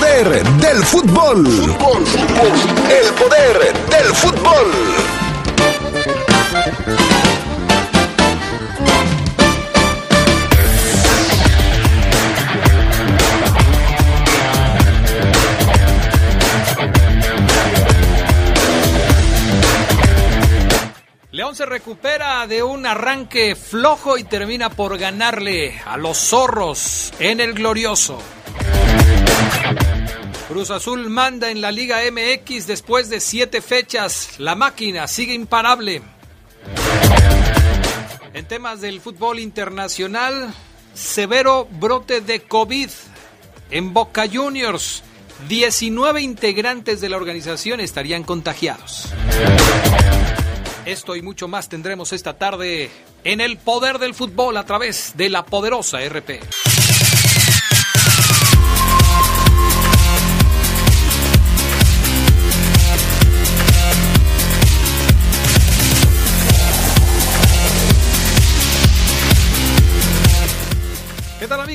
poder del fútbol. El poder del fútbol. León se recupera de un arranque flojo y termina por ganarle a los zorros en el glorioso. Cruz Azul manda en la Liga MX después de siete fechas. La máquina sigue imparable. En temas del fútbol internacional, severo brote de COVID en Boca Juniors. 19 integrantes de la organización estarían contagiados. Esto y mucho más tendremos esta tarde en el poder del fútbol a través de la poderosa RP.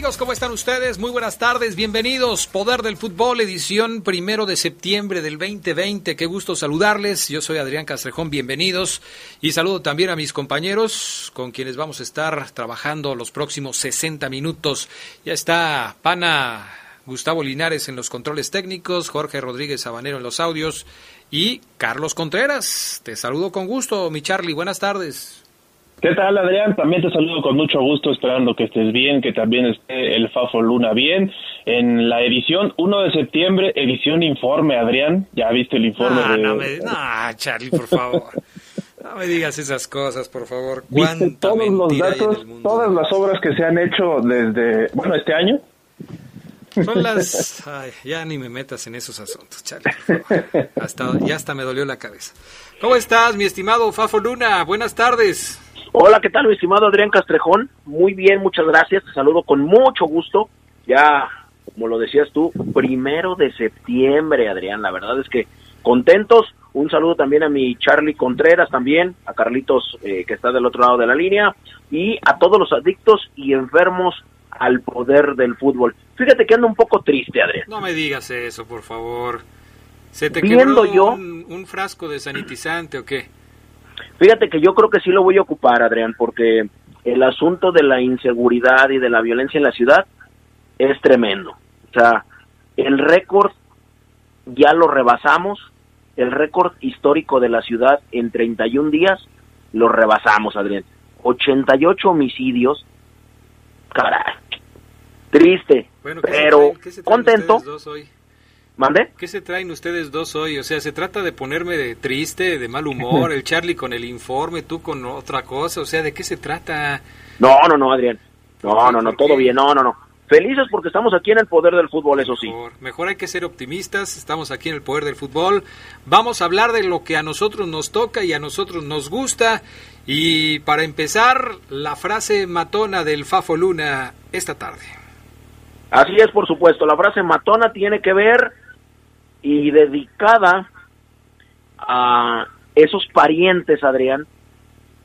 ¿Cómo están ustedes? Muy buenas tardes, bienvenidos. Poder del Fútbol, edición primero de septiembre del 2020. Qué gusto saludarles. Yo soy Adrián Castrejón, bienvenidos. Y saludo también a mis compañeros con quienes vamos a estar trabajando los próximos 60 minutos. Ya está Pana Gustavo Linares en los controles técnicos, Jorge Rodríguez Sabanero en los audios y Carlos Contreras. Te saludo con gusto, mi Charlie. Buenas tardes. ¿Qué tal, Adrián? También te saludo con mucho gusto, esperando que estés bien, que también esté el Fafo Luna bien. En la edición 1 de septiembre, edición informe, Adrián. ¿Ya viste el informe? Ah, de... no, me... no, Charlie, por favor. No me digas esas cosas, por favor. ¿Viste todos los datos, todas las obras que se han hecho desde, bueno, este año? Son las... Ay, ya ni me metas en esos asuntos, Charlie. Hasta, ya hasta me dolió la cabeza. ¿Cómo estás, mi estimado Fafo Luna? Buenas tardes. Hola, ¿qué tal, mi estimado Adrián Castrejón? Muy bien, muchas gracias. Te saludo con mucho gusto. Ya, como lo decías tú, primero de septiembre, Adrián. La verdad es que contentos. Un saludo también a mi Charlie Contreras, también, a Carlitos, eh, que está del otro lado de la línea, y a todos los adictos y enfermos al poder del fútbol. Fíjate que ando un poco triste, Adrián. No me digas eso, por favor. ¿Se te Viendo quebró yo- un, un frasco de sanitizante o qué? Fíjate que yo creo que sí lo voy a ocupar, Adrián, porque el asunto de la inseguridad y de la violencia en la ciudad es tremendo. O sea, el récord ya lo rebasamos, el récord histórico de la ciudad en 31 días lo rebasamos, Adrián. 88 homicidios, caray, triste, Bueno, ¿qué se pero contento. hoy? ¿Mande? ¿Qué se traen ustedes dos hoy? O sea, ¿se trata de ponerme de triste, de mal humor, el Charlie con el informe, tú con otra cosa? O sea, ¿de qué se trata? No, no, no, Adrián. No, no, no, ¿Por todo qué? bien, no, no, no. Felices porque estamos aquí en el poder del fútbol, eso sí. Mejor, mejor hay que ser optimistas, estamos aquí en el poder del fútbol. Vamos a hablar de lo que a nosotros nos toca y a nosotros nos gusta. Y para empezar, la frase matona del Fafo Luna esta tarde. Así es, por supuesto. La frase matona tiene que ver y dedicada a esos parientes, Adrián,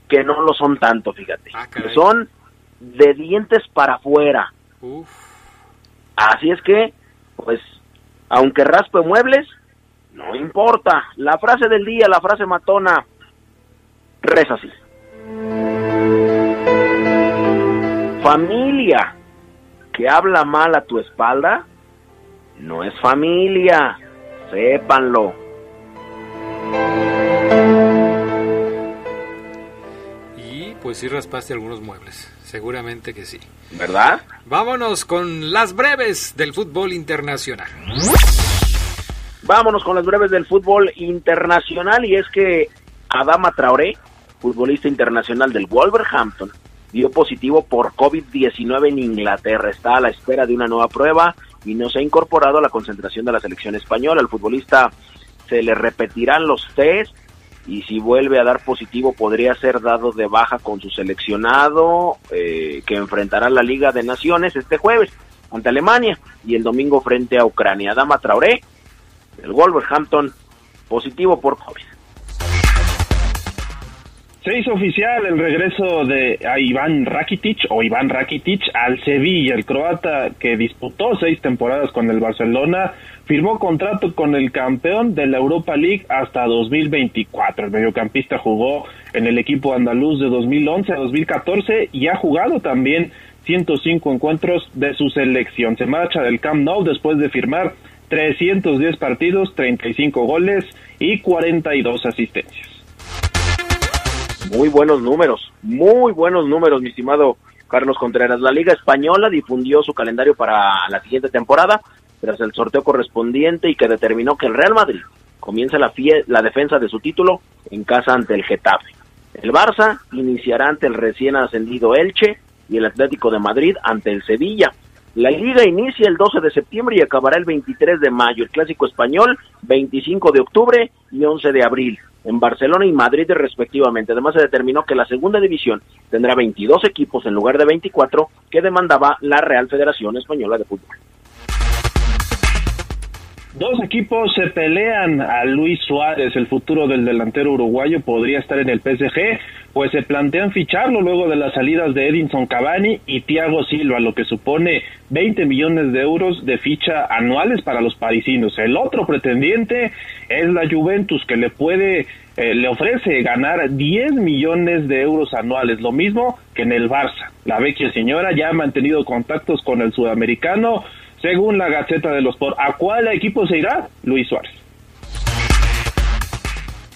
que no lo son tanto, fíjate. Ah, que son de dientes para afuera. Uf, Así es que, pues, aunque raspe muebles, no importa. La frase del día, la frase matona, reza así. Familia que habla mal a tu espalda, no es familia, sépanlo. y pues sí raspaste algunos muebles, seguramente que sí. ¿Verdad? Vámonos con las breves del fútbol internacional. Vámonos con las breves del fútbol internacional y es que Adama Traoré, futbolista internacional del Wolverhampton, dio positivo por COVID-19 en Inglaterra. Está a la espera de una nueva prueba y no se ha incorporado a la concentración de la selección española. Al futbolista se le repetirán los test y si vuelve a dar positivo podría ser dado de baja con su seleccionado eh, que enfrentará la Liga de Naciones este jueves ante Alemania y el domingo frente a Ucrania. Adama Traoré el Wolverhampton positivo por COVID. Se hizo oficial el regreso de Iván Rakitic o Iván Rakitic al Sevilla. El croata que disputó seis temporadas con el Barcelona firmó contrato con el campeón de la Europa League hasta 2024. El mediocampista jugó en el equipo andaluz de 2011 a 2014 y ha jugado también 105 encuentros de su selección. Se marcha del Camp Nou después de firmar 310 partidos, 35 goles y 42 asistencias. Muy buenos números, muy buenos números, mi estimado Carlos Contreras. La Liga Española difundió su calendario para la siguiente temporada tras el sorteo correspondiente y que determinó que el Real Madrid comienza la, la defensa de su título en casa ante el Getafe. El Barça iniciará ante el recién ascendido Elche y el Atlético de Madrid ante el Sevilla. La liga inicia el 12 de septiembre y acabará el 23 de mayo. El clásico español 25 de octubre y 11 de abril en Barcelona y Madrid respectivamente. Además se determinó que la segunda división tendrá 22 equipos en lugar de 24 que demandaba la Real Federación Española de Fútbol. Dos equipos se pelean a Luis Suárez, el futuro del delantero uruguayo podría estar en el PSG, pues se plantean ficharlo luego de las salidas de Edinson Cavani y Thiago Silva, lo que supone 20 millones de euros de ficha anuales para los parisinos. El otro pretendiente es la Juventus, que le puede, eh, le ofrece ganar 10 millones de euros anuales, lo mismo que en el Barça. La vecchia señora ya ha mantenido contactos con el sudamericano, según la Gaceta de los Por. ¿A cuál equipo se irá? Luis Suárez.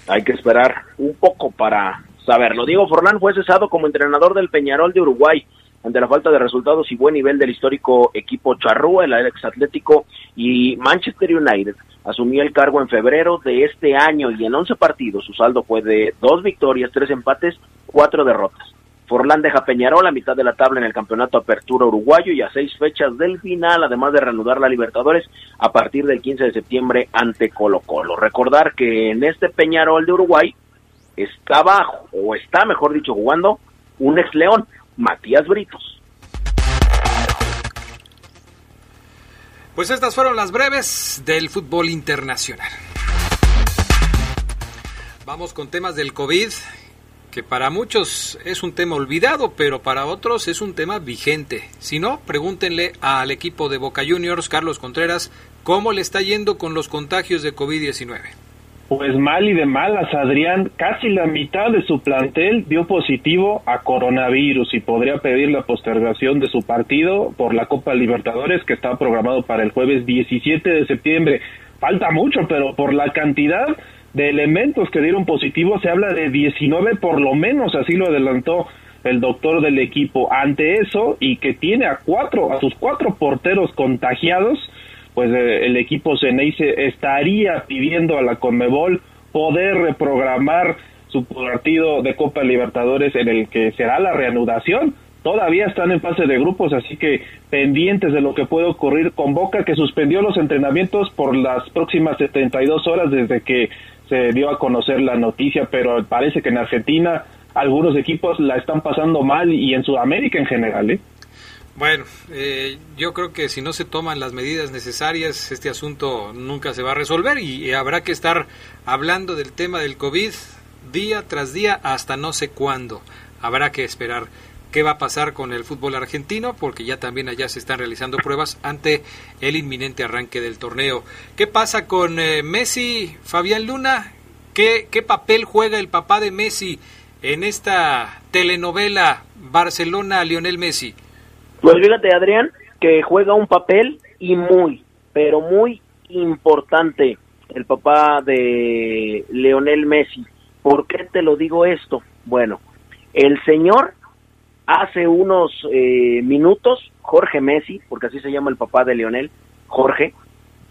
Hay que esperar un poco para saberlo. Diego Forlán fue cesado como entrenador del Peñarol de Uruguay ante la falta de resultados y buen nivel del histórico equipo Charrúa, el ex Atlético y Manchester United. Asumió el cargo en febrero de este año y en 11 partidos su saldo fue de dos victorias, tres empates, cuatro derrotas. Forlán deja Peñarol a mitad de la tabla en el campeonato Apertura Uruguayo y a seis fechas del final, además de reanudar la Libertadores a partir del 15 de septiembre ante Colo Colo. Recordar que en este Peñarol de Uruguay estaba, o está mejor dicho, jugando un ex León, Matías Britos. Pues estas fueron las breves del fútbol internacional. Vamos con temas del COVID que para muchos es un tema olvidado, pero para otros es un tema vigente. Si no, pregúntenle al equipo de Boca Juniors, Carlos Contreras, cómo le está yendo con los contagios de COVID-19. Pues mal y de malas, Adrián. Casi la mitad de su plantel dio positivo a coronavirus y podría pedir la postergación de su partido por la Copa Libertadores que está programado para el jueves 17 de septiembre. Falta mucho, pero por la cantidad de elementos que dieron positivo, se habla de 19 por lo menos, así lo adelantó el doctor del equipo. Ante eso, y que tiene a cuatro, a sus cuatro porteros contagiados, pues eh, el equipo Ceneice estaría pidiendo a la Conmebol poder reprogramar su partido de Copa Libertadores en el que será la reanudación. Todavía están en fase de grupos, así que pendientes de lo que puede ocurrir con Boca, que suspendió los entrenamientos por las próximas 72 horas desde que se dio a conocer la noticia, pero parece que en Argentina algunos equipos la están pasando mal y en Sudamérica en general. ¿eh? Bueno, eh, yo creo que si no se toman las medidas necesarias, este asunto nunca se va a resolver y habrá que estar hablando del tema del COVID día tras día hasta no sé cuándo. Habrá que esperar qué va a pasar con el fútbol argentino, porque ya también allá se están realizando pruebas ante el inminente arranque del torneo. ¿Qué pasa con eh, Messi, Fabián Luna? ¿Qué, ¿Qué papel juega el papá de Messi en esta telenovela Barcelona-Lionel Messi? Pues fíjate, Adrián, que juega un papel y muy, pero muy importante el papá de Leonel Messi. ¿Por qué te lo digo esto? Bueno, el señor Hace unos eh, minutos, Jorge Messi, porque así se llama el papá de Lionel, Jorge,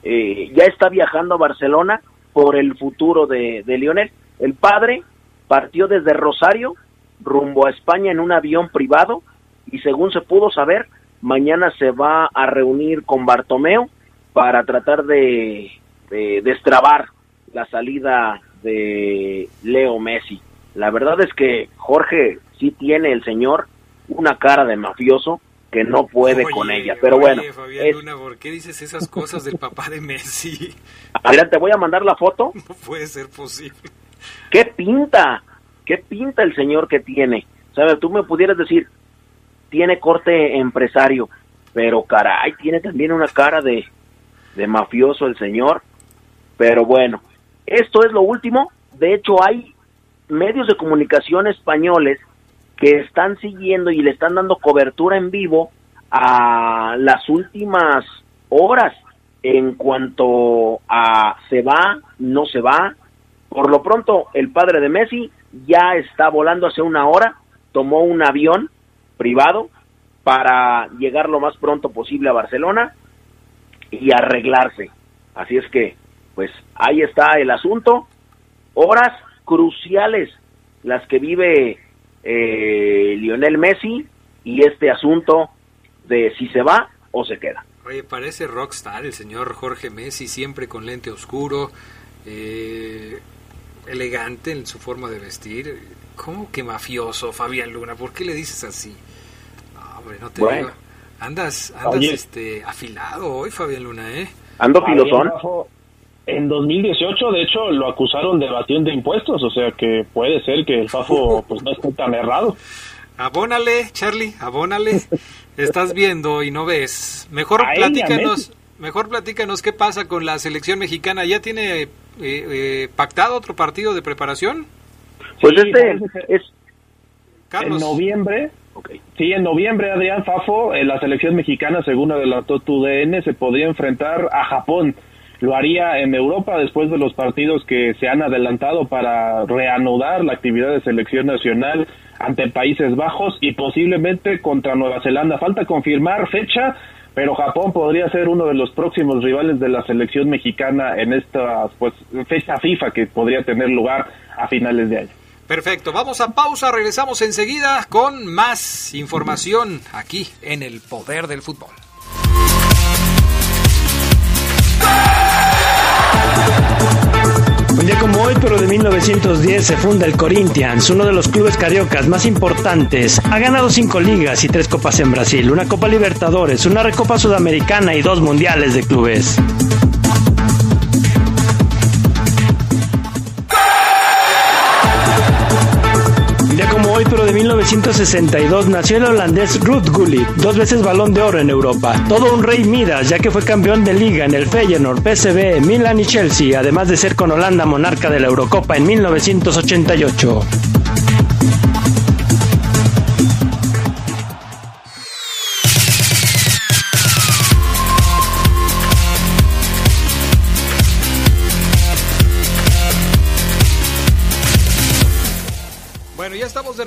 eh, ya está viajando a Barcelona por el futuro de, de Lionel. El padre partió desde Rosario rumbo a España en un avión privado y según se pudo saber, mañana se va a reunir con Bartomeo para tratar de, de destrabar la salida de Leo Messi. La verdad es que Jorge sí tiene el señor una cara de mafioso que no puede con ella. Pero bueno. ¿por qué dices esas cosas del papá de Messi? Mira, te voy a mandar la foto. No puede ser posible. ¿Qué pinta? ¿qué pinta el señor que tiene? ¿Sabes? Tú me pudieras decir, tiene corte empresario, pero caray, tiene también una cara de, de mafioso el señor. Pero bueno, esto es lo último. De hecho, hay medios de comunicación españoles que están siguiendo y le están dando cobertura en vivo a las últimas horas en cuanto a se va, no se va. Por lo pronto, el padre de Messi ya está volando hace una hora, tomó un avión privado para llegar lo más pronto posible a Barcelona y arreglarse. Así es que, pues ahí está el asunto. Horas cruciales las que vive eh, Lionel Messi y este asunto de si se va o se queda. Oye, parece rockstar el señor Jorge Messi, siempre con lente oscuro, eh, elegante en su forma de vestir. ¿Cómo que mafioso, Fabián Luna? ¿Por qué le dices así? No, hombre, no te digo. Andas, andas este, afilado hoy, Fabián Luna, ¿eh? Ando filosón. En 2018, de hecho, lo acusaron de evasión de impuestos, o sea que puede ser que el Fafo pues, no esté tan errado. Abónale, Charlie, abónale. Estás viendo y no ves. Mejor platícanos, mejor platícanos qué pasa con la selección mexicana. ¿Ya tiene eh, eh, pactado otro partido de preparación? Pues este es... En noviembre, Sí, en noviembre, Adrián Fafo, en la selección mexicana, según adelantó tu DN, se podría enfrentar a Japón. Lo haría en Europa después de los partidos que se han adelantado para reanudar la actividad de selección nacional ante Países Bajos y posiblemente contra Nueva Zelanda. Falta confirmar fecha, pero Japón podría ser uno de los próximos rivales de la selección mexicana en esta pues, fecha FIFA que podría tener lugar a finales de año. Perfecto, vamos a pausa, regresamos enseguida con más información aquí en el Poder del Fútbol. Como hoy, pero de 1910, se funda el Corinthians, uno de los clubes cariocas más importantes. Ha ganado cinco ligas y tres copas en Brasil, una Copa Libertadores, una Recopa Sudamericana y dos Mundiales de Clubes. 1962, nació el holandés Ruud Gullit, dos veces balón de oro en Europa. Todo un rey Midas, ya que fue campeón de liga en el Feyenoord, PSV, Milan y Chelsea, además de ser con Holanda monarca de la Eurocopa en 1988.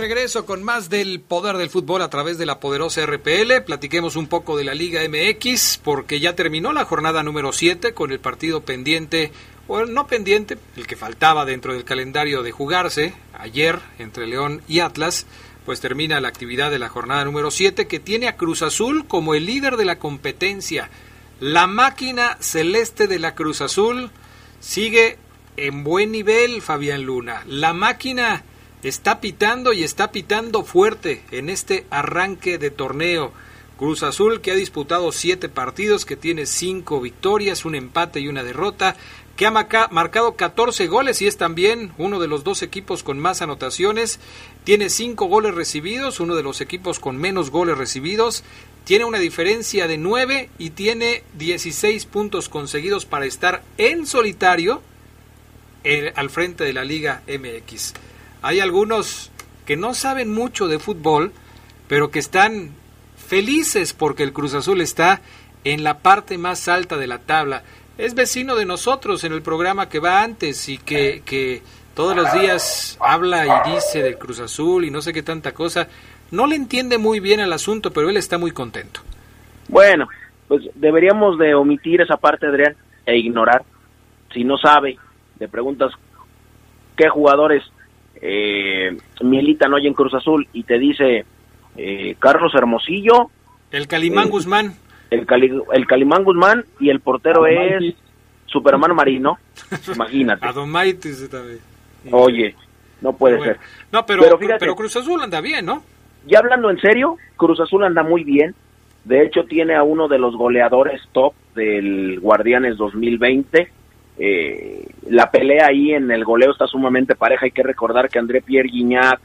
Regreso con más del poder del fútbol a través de la poderosa RPL. Platiquemos un poco de la Liga MX porque ya terminó la jornada número 7 con el partido pendiente, o no pendiente, el que faltaba dentro del calendario de jugarse ayer entre León y Atlas. Pues termina la actividad de la jornada número 7 que tiene a Cruz Azul como el líder de la competencia. La máquina celeste de la Cruz Azul sigue en buen nivel, Fabián Luna. La máquina está pitando y está pitando fuerte en este arranque de torneo. Cruz Azul que ha disputado siete partidos, que tiene cinco victorias, un empate y una derrota, que ha marcado 14 goles y es también uno de los dos equipos con más anotaciones, tiene cinco goles recibidos, uno de los equipos con menos goles recibidos, tiene una diferencia de nueve y tiene 16 puntos conseguidos para estar en solitario eh, al frente de la Liga MX. Hay algunos que no saben mucho de fútbol, pero que están felices porque el Cruz Azul está en la parte más alta de la tabla. Es vecino de nosotros en el programa que va antes y que, que todos los días habla y dice del Cruz Azul y no sé qué tanta cosa. No le entiende muy bien el asunto, pero él está muy contento. Bueno, pues deberíamos de omitir esa parte, Adrián, e ignorar. Si no sabe, le preguntas qué jugadores eh, militan hoy en Cruz Azul y te dice eh, Carlos Hermosillo. El Calimán eh, Guzmán. El, el Calimán Guzmán y el portero es Superman Marino. Imagínate. también. Oye, no puede ser. No, pero, pero, Cruz Azul anda bien, ¿no? Ya hablando en serio, Cruz Azul anda muy bien. De hecho, tiene a uno de los goleadores top del Guardianes 2020, eh, la pelea ahí en el goleo está sumamente pareja. Hay que recordar que André Pierre Guignac,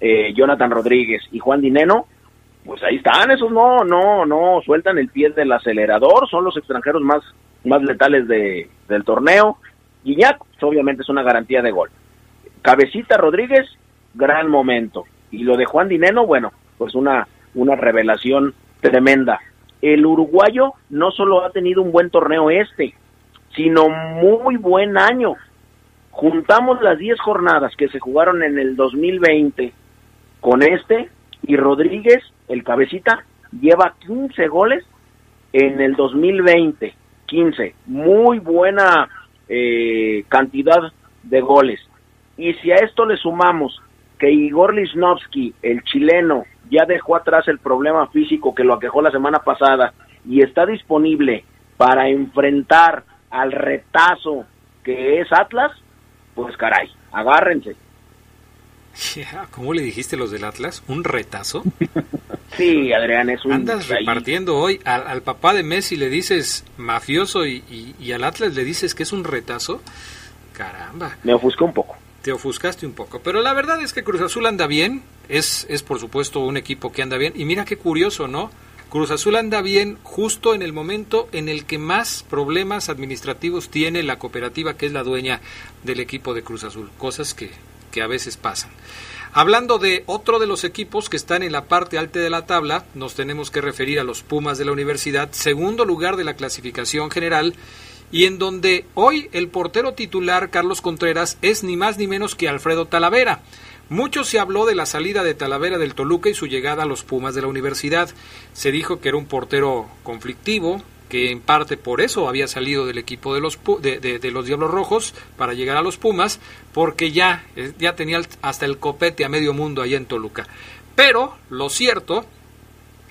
eh, Jonathan Rodríguez y Juan Dineno, pues ahí están, esos no, no, no sueltan el pie del acelerador, son los extranjeros más, más letales de, del torneo. Guiñac, pues, obviamente es una garantía de gol. Cabecita Rodríguez, gran momento. Y lo de Juan Dineno, bueno, pues una, una revelación tremenda. El uruguayo no solo ha tenido un buen torneo este, sino muy buen año. Juntamos las 10 jornadas que se jugaron en el 2020 con este y Rodríguez, el cabecita, lleva 15 goles en el 2020. 15. Muy buena eh, cantidad de goles. Y si a esto le sumamos que Igor Lisnowski, el chileno, ya dejó atrás el problema físico que lo aquejó la semana pasada y está disponible para enfrentar al retazo que es Atlas, pues caray, agárrense. ¿Cómo le dijiste los del Atlas? ¿Un retazo? Sí, Adrián, es un... Andas repartiendo hoy. Al, papá de Messi le dices mafioso y, al Atlas le dices que es un retazo. Caramba. Me ofusca un poco. Te ofuscaste un poco. Pero la verdad es que Cruz Azul anda bien. Es, es por supuesto un equipo que anda bien. Y mira qué curioso, ¿no? Cruz Azul anda bien justo en el momento en el que más problemas administrativos tiene la cooperativa que es la dueña del equipo de Cruz Azul. Cosas que, que a veces pasan. Hablando de otro de los equipos que están en la parte alta de la tabla, nos tenemos que referir a los Pumas de la Universidad, segundo lugar de la clasificación general, y en donde hoy el portero titular Carlos Contreras es ni más ni menos que Alfredo Talavera. Mucho se habló de la salida de Talavera del Toluca y su llegada a los Pumas de la universidad. Se dijo que era un portero conflictivo, que en parte por eso había salido del equipo de los, de, los Diablos Rojos para llegar a los Pumas, porque ya, eh, ya tenía hasta el copete a medio mundo allá en Toluca. Pero lo cierto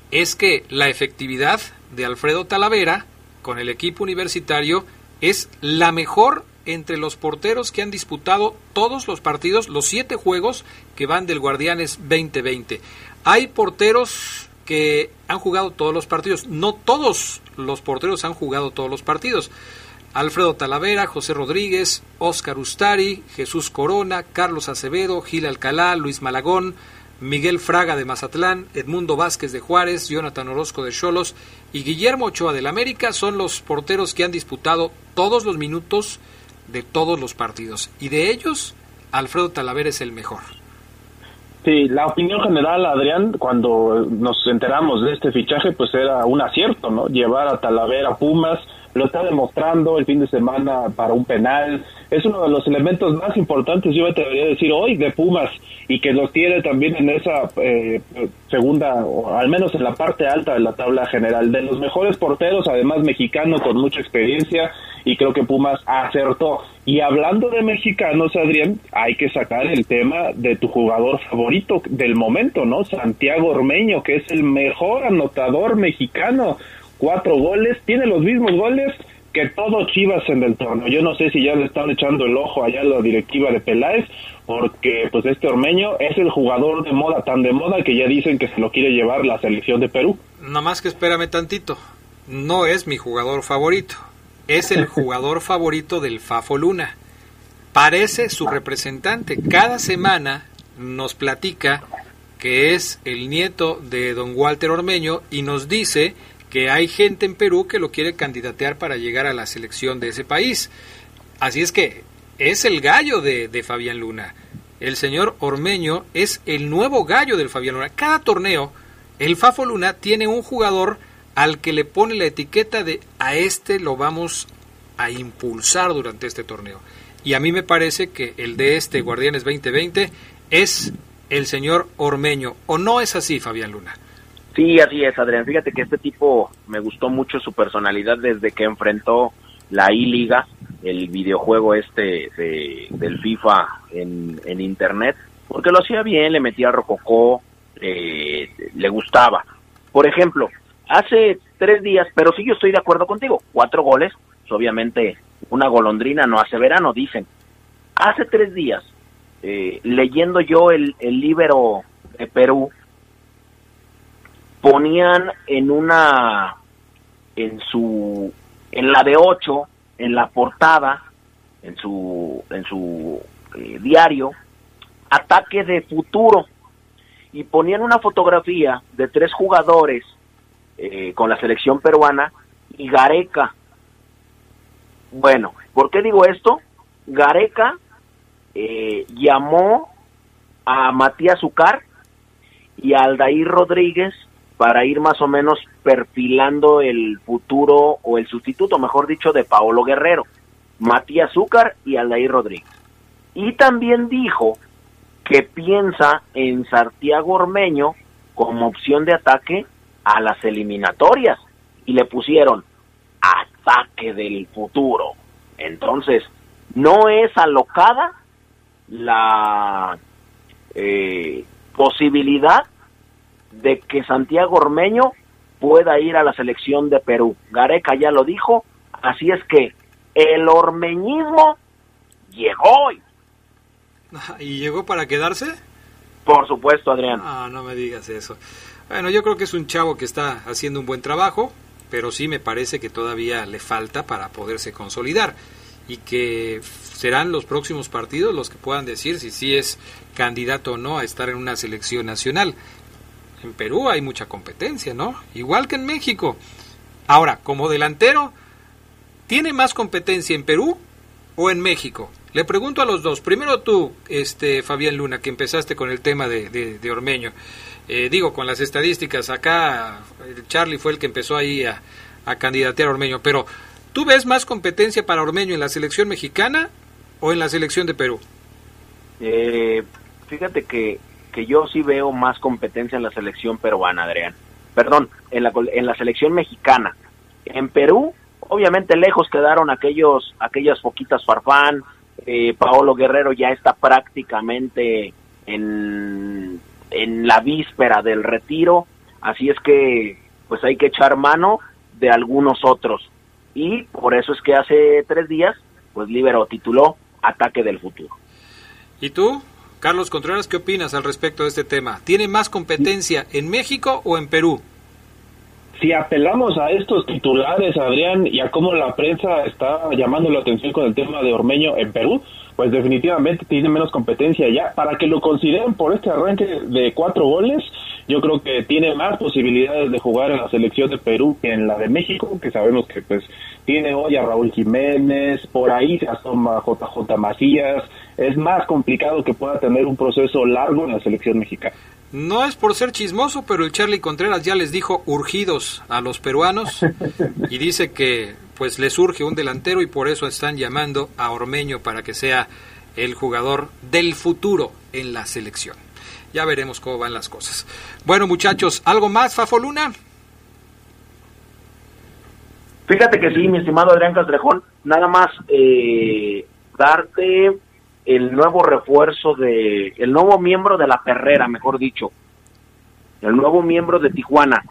es que la efectividad de Alfredo Talavera con el equipo universitario es la mejor entre los porteros que han disputado todos los partidos, los siete juegos que van del Guardianes 2020. Hay porteros que han jugado todos los partidos. No todos los porteros han jugado todos los partidos. Alfredo Talavera, José Rodríguez, Óscar Ustari, Jesús Corona, Carlos Acevedo, Gil Alcalá, Luis Malagón, Miguel Fraga de Mazatlán, Edmundo Vázquez de Juárez, Jonathan Orozco de Cholos y Guillermo Ochoa del América son los porteros que han disputado todos los minutos de todos los partidos. Y de ellos, Alfredo Talavera es el mejor. Sí, la opinión general, Adrián, cuando nos enteramos de este fichaje, pues era un acierto, ¿no? Llevar a Talavera a Pumas, lo está demostrando el fin de semana para un penal. Es uno de los elementos más importantes, yo me atrevería a decir hoy, de Pumas, y que lo tiene también en esa eh, segunda, o al menos en la parte alta de la tabla general. De los mejores porteros, además mexicano, con mucha experiencia, y creo que Pumas acertó. Y hablando de mexicanos, Adrián, hay que sacar el tema de tu jugador favorito del momento, ¿no? Santiago Ormeño, que es el mejor anotador mexicano cuatro goles, tiene los mismos goles que todos Chivas en el torneo. Yo no sé si ya le están echando el ojo allá a la directiva de Peláez, porque pues este Ormeño es el jugador de moda, tan de moda que ya dicen que se lo quiere llevar la selección de Perú. Nada más que espérame tantito, no es mi jugador favorito, es el jugador favorito del Fafo Luna. Parece su representante. Cada semana nos platica que es el nieto de don Walter Ormeño y nos dice que hay gente en Perú que lo quiere candidatear para llegar a la selección de ese país. Así es que es el gallo de, Fabián Luna. El señor Ormeño es el nuevo gallo del Fabián Luna. Cada torneo, el Fafo Luna tiene un jugador al que le pone la etiqueta de a este lo vamos a impulsar durante este torneo. Y a mí me parece que el de este Guardianes 2020 es el señor Ormeño. ¿O no es así, Fabián Luna? Sí, así es, Adrián. Fíjate que este tipo me gustó mucho su personalidad desde que enfrentó la I-Liga, el videojuego este de, del FIFA en, en, internet, porque lo hacía bien, le metía rococó, eh, le gustaba. Por ejemplo, hace tres días, pero sí yo estoy de acuerdo contigo, cuatro goles, pues obviamente una golondrina no hace verano, dicen. Hace tres días, eh, leyendo yo el, el libro de Perú, ponían en una, en su, en la de 8, en la portada, en su, en su eh, diario, ataque de futuro y ponían una fotografía de tres jugadores eh, con la selección peruana y Gareca. Bueno, ¿por qué digo esto? Gareca eh, llamó a Matías Ucar y a Aldair Rodríguez para ir más o menos perfilando el futuro o el sustituto, mejor dicho, de Paolo Guerrero, Matías Zúcar y Aldair Rodríguez. Y también dijo que piensa en Santiago Ormeño como opción de ataque a las eliminatorias y le pusieron ataque del futuro. Entonces, no es alocada la eh, posibilidad de que Santiago Ormeño pueda ir a la selección de Perú. Gareca ya lo dijo, así es que el ormeñismo llegó hoy. ¿Y llegó para quedarse? Por supuesto, Adrián. Ah, no me digas eso. Bueno, yo creo que es un chavo que está haciendo un buen trabajo, pero sí me parece que todavía le falta para poderse consolidar y que serán los próximos partidos los que puedan decir si sí es candidato o no a estar en una selección nacional. En Perú hay mucha competencia, ¿no? Igual que en México. Ahora, como delantero, ¿tiene más competencia en Perú o en México? Le pregunto a los dos. Primero tú, este Fabián Luna, que empezaste con el tema de, de, Ormeño. Eh, digo, con las estadísticas, acá Charlie fue el que empezó ahí a, a candidatear a Ormeño, pero ¿tú ves más competencia para Ormeño en la selección mexicana o en la selección de Perú? Eh, fíjate que que yo sí veo más competencia en la selección peruana, Adrián. Perdón, en la, en la selección mexicana. En Perú, obviamente lejos quedaron aquellos, aquellas poquitas Farfán, eh, Paolo Guerrero ya está prácticamente en, en la víspera del retiro, así es que pues hay que echar mano de algunos otros. Y por eso es que hace tres días, pues Libero tituló Ataque del Futuro. ¿Y tú? Carlos Contreras, ¿qué opinas al respecto de este tema? ¿Tiene más competencia en México o en Perú? Si apelamos a estos titulares, Adrián, y a cómo la prensa está llamando la atención con el tema de Ormeño en Perú, pues definitivamente tiene menos competencia ya. Para que lo consideren por este arranque de cuatro goles, yo creo que tiene más posibilidades de jugar en la selección de Perú que en la de México, que sabemos que pues tiene hoy a Raúl Jiménez, por ahí se asoma JJ Macías, es más complicado que pueda tener un proceso largo en la selección mexicana. No es por ser chismoso, pero el Charlie Contreras ya les dijo urgidos a los peruanos y dice que pues les surge un delantero y por eso están llamando a Ormeño para que sea el jugador del futuro en la selección. Ya veremos cómo van las cosas. Bueno, muchachos, ¿algo más, Fafoluna? Fíjate que sí, mi estimado Adrián Castrejón, nada más eh, darte el nuevo refuerzo de, el nuevo miembro de la perrera, mejor dicho, el nuevo miembro de Tijuana.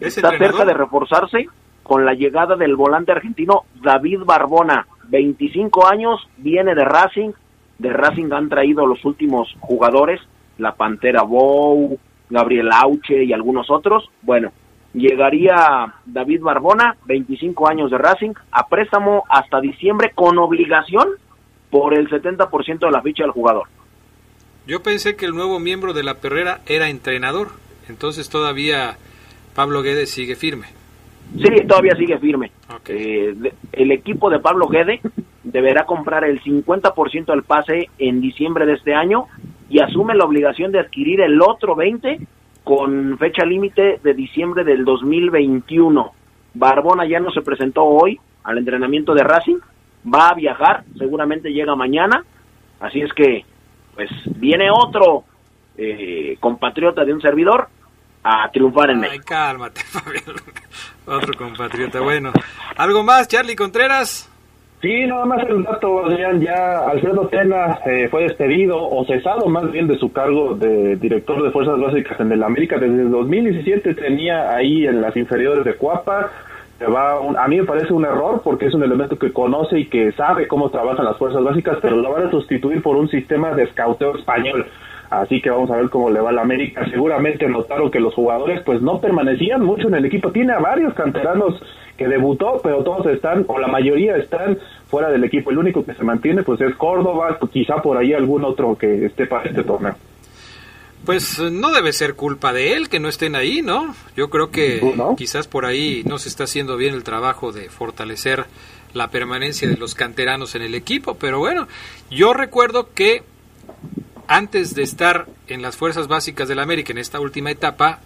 Está cerca de reforzarse con la llegada del volante argentino David Barbona, 25 años, viene de Racing, de Racing han traído los últimos jugadores, la Pantera Bow, Gabriel Auche y algunos otros. Bueno, llegaría David Barbona, 25 años de Racing, a préstamo hasta diciembre con obligación por el 70% de la ficha del jugador. Yo pensé que el nuevo miembro de la Perrera era entrenador, entonces todavía Pablo Guedes sigue firme. Sí, todavía sigue firme. Eh, el equipo de Pablo Guede deberá comprar el 50% del pase en diciembre de este año y asume la obligación de adquirir el otro 20 con fecha límite de diciembre del 2021. Barbona ya no se presentó hoy al entrenamiento de Racing, va a viajar, seguramente llega mañana, así es que pues viene otro eh, compatriota de un servidor a triunfar en Ay, cálmate, Fabián. Otro compatriota. Bueno, ¿algo más, Charlie Contreras? Sí, nada más el dato, Adrián. Ya Alfredo Tena eh, fue despedido o cesado más bien de su cargo de director de Fuerzas Básicas en el América. Desde el 2017 tenía ahí en las inferiores de Cuapa. Va a mí me parece un error porque es un elemento que conoce y que sabe cómo trabajan las fuerzas básicas, pero lo van a sustituir por un sistema de escauteo español. Así que vamos a ver cómo le va a la América. Seguramente notaron que los jugadores pues no permanecían mucho en el equipo. Tiene a varios canteranos que debutó, pero todos están, o la mayoría están fuera del equipo. El único que se mantiene pues es Córdoba, quizá por ahí algún otro que esté para este torneo. Pues no debe ser culpa de él que no estén ahí, ¿no? Yo creo que quizás por ahí no se está haciendo bien el trabajo de fortalecer la permanencia de los canteranos en el equipo, pero bueno, yo recuerdo que antes de estar en las fuerzas básicas del América en esta última etapa,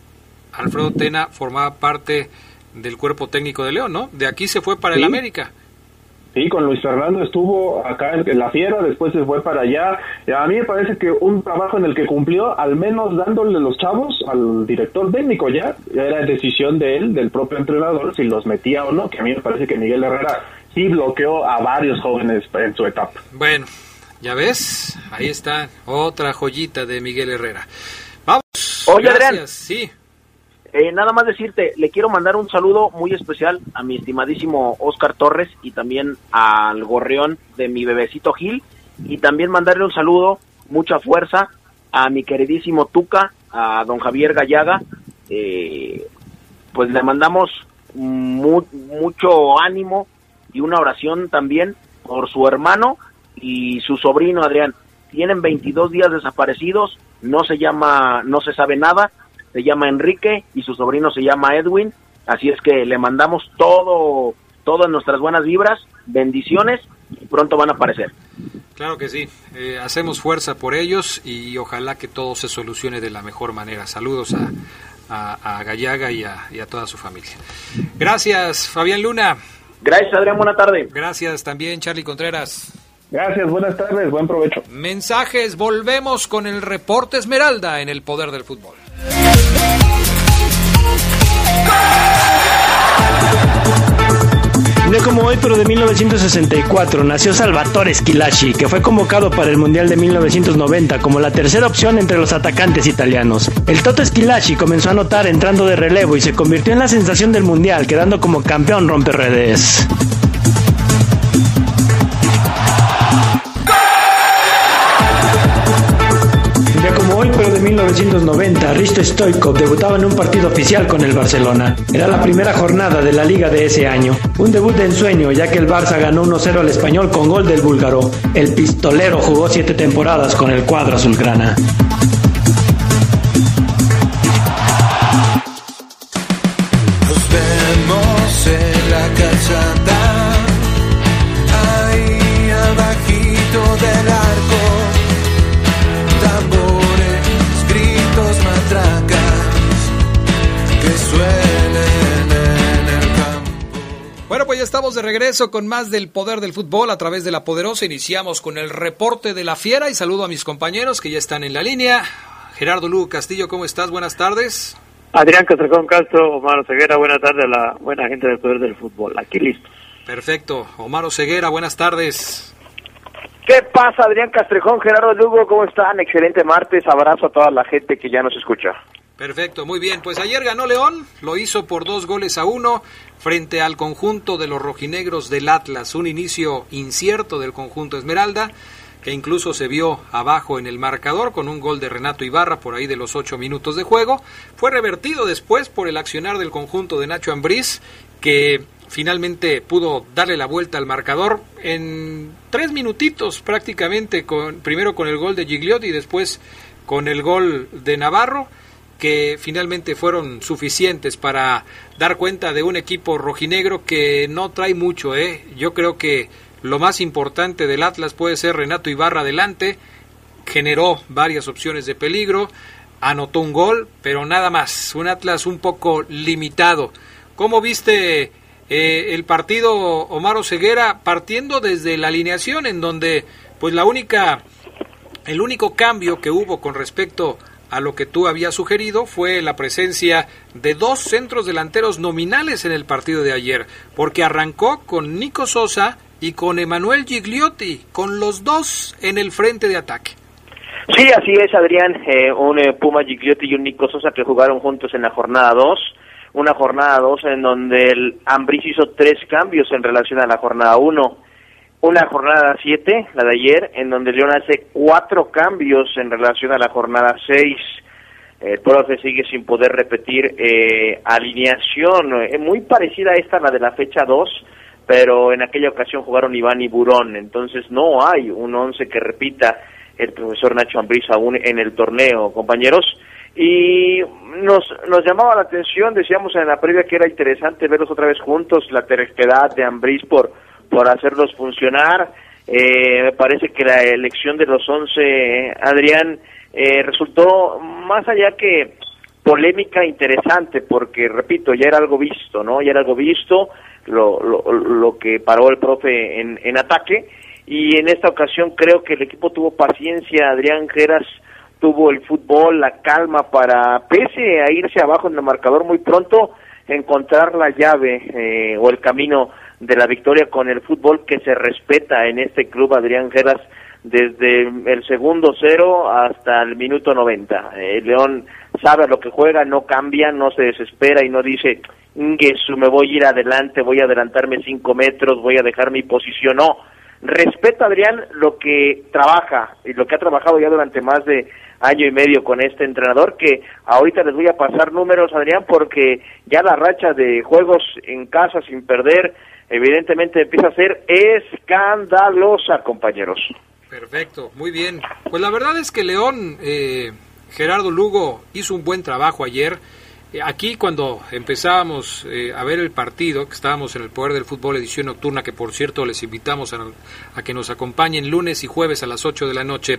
Alfredo Tena formaba parte del cuerpo técnico de León, ¿no? De aquí se fue para el América. Sí, con Luis Fernando estuvo acá en la Fiera, después se fue para allá. A mí me parece que un trabajo en el que cumplió, al menos dándole los chavos al director técnico ya, era decisión de él, del propio entrenador, si los metía o no, que a mí me parece que Miguel Herrera sí bloqueó a varios jóvenes en su etapa. Bueno, ya ves, ahí está otra joyita de Miguel Herrera. Vamos. Oye, Adrián. Sí. Eh, nada más decirte, le quiero mandar un saludo muy especial a mi estimadísimo Oscar Torres y también al gorrión de mi bebecito Gil y también mandarle un saludo, mucha fuerza a mi queridísimo Tuca, a don Javier Gallaga. Eh, pues le mandamos mucho ánimo y una oración también por su hermano y su sobrino Adrián. Tienen 22 días desaparecidos, no se llama, no se sabe nada se llama Enrique y su sobrino se llama Edwin. Así es que le mandamos todo, todas nuestras buenas vibras, bendiciones y pronto van a aparecer. Claro que sí, eh, hacemos fuerza por ellos y ojalá que todo se solucione de la mejor manera. Saludos a, a, Gallaga y a, y a toda su familia. Gracias, Fabián Luna. Gracias, Adrián. Buena tarde. Gracias también, Charlie Contreras. Gracias, buenas tardes, buen provecho. Mensajes, volvemos con el reporte Esmeralda en el poder del fútbol. No como hoy, pero de 1964, nació Salvatore Schillaci, que fue convocado para el Mundial de 1990 como la tercera opción entre los atacantes italianos. El Toto Schillaci comenzó a anotar entrando de relevo y se convirtió en la sensación del Mundial, quedando como campeón romperredes. Pero de 1990, Risto Stoikov debutaba en un partido oficial con el Barcelona. Era la primera jornada de la liga de ese año. Un debut de ensueño, ya que el Barça ganó 1-0 al español con gol del búlgaro. El pistolero jugó siete temporadas con el cuadro azulgrana. Regreso con más del poder del fútbol a través de la poderosa. Iniciamos con el reporte de la fiera y saludo a mis compañeros que ya están en la línea. Gerardo Lugo Castillo, ¿cómo estás? Buenas tardes. Adrián Castrejón Castro, Omar Ceguera, buenas tardes a la buena gente del poder del fútbol. Aquí listo. Perfecto. Omar Ceguera, buenas tardes. ¿Qué pasa, Adrián Castrejón, Gerardo Lugo? ¿Cómo están? Excelente martes. Abrazo a toda la gente que ya nos escucha. Perfecto, muy bien. Pues ayer ganó León, lo hizo por dos goles a uno frente al conjunto de los rojinegros del Atlas. Un inicio incierto del conjunto Esmeralda, que incluso se vio abajo en el marcador con un gol de Renato Ibarra por ahí de los ocho minutos de juego. Fue revertido después por el accionar del conjunto de Nacho Ambriz, que finalmente pudo darle la vuelta al marcador en tres minutitos prácticamente, con, primero con el gol de Gigliotti y después con el gol de Navarro que finalmente fueron suficientes para dar cuenta de un equipo rojinegro que no trae mucho. ¿eh? Yo creo que lo más importante del Atlas puede ser Renato Ibarra adelante, generó varias opciones de peligro, anotó un gol, pero nada más, un Atlas un poco limitado. ¿Cómo viste eh, el partido Omar Ceguera partiendo desde la alineación en donde pues la única el único cambio que hubo con respecto a lo que tú habías sugerido fue la presencia de dos centros delanteros nominales en el partido de ayer, porque arrancó con Nico Sosa y con Emanuel Gigliotti, con los dos en el frente de ataque. Sí, así es, Adrián, eh, un eh, Puma Gigliotti y un Nico Sosa que jugaron juntos en la jornada 2, una jornada 2 en donde el Ambris hizo tres cambios en relación a la jornada 1 una jornada 7, la de ayer, en donde León hace cuatro cambios en relación a la jornada 6. El profe sigue sin poder repetir eh, alineación eh, muy parecida a esta, la de la fecha 2, pero en aquella ocasión jugaron Iván y Burón, entonces no hay un once que repita el profesor Nacho Ambriz aún en el torneo, compañeros. Y nos, nos llamaba la atención, decíamos en la previa que era interesante verlos otra vez juntos, la terquedad de Ambriz por, por hacerlos funcionar. Eh, me parece que la elección de los 11, Adrián, eh, resultó más allá que polémica interesante, porque repito, ya era algo visto, ¿no? Ya era algo visto lo, lo, lo que paró el profe en, en ataque. Y en esta ocasión creo que el equipo tuvo paciencia, Adrián Geras tuvo el fútbol, la calma para, pese a irse abajo en el marcador muy pronto, encontrar la llave eh, o el camino de la victoria con el fútbol que se respeta en este club Adrián Geras desde el segundo cero hasta el minuto 90. El León sabe lo que juega, no cambia, no se desespera y no dice, Ingesu, me voy a ir adelante, voy a adelantarme cinco metros, voy a dejar mi posición. No, respeta Adrián lo que trabaja y lo que ha trabajado ya durante más de año y medio con este entrenador que ahorita les voy a pasar números Adrián porque ya la racha de juegos en casa sin perder evidentemente empieza a ser escandalosa compañeros. Perfecto, muy bien. Pues la verdad es que León, eh, Gerardo Lugo hizo un buen trabajo ayer. Eh, aquí cuando empezábamos eh, a ver el partido, que estábamos en el Poder del Fútbol edición nocturna, que por cierto les invitamos a, a que nos acompañen lunes y jueves a las 8 de la noche,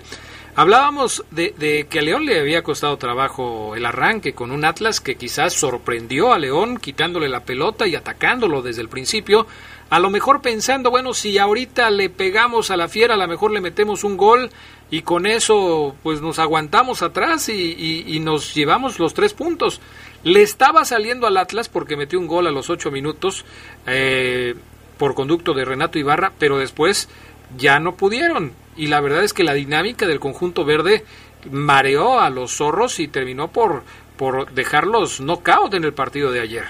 hablábamos de, de, que a León le había costado trabajo el arranque con un Atlas que quizás sorprendió a León quitándole la pelota y atacándolo desde el principio, a lo mejor pensando, bueno, si ahorita le pegamos a la fiera, a lo mejor le metemos un gol y con eso pues nos aguantamos atrás y, y, y nos llevamos los tres puntos. Le estaba saliendo al Atlas porque metió un gol a los ocho minutos eh, por conducto de Renato Ibarra, pero después ya no pudieron. Y la verdad es que la dinámica del conjunto verde mareó a los zorros y terminó por, por dejarlos knockout en el partido de ayer.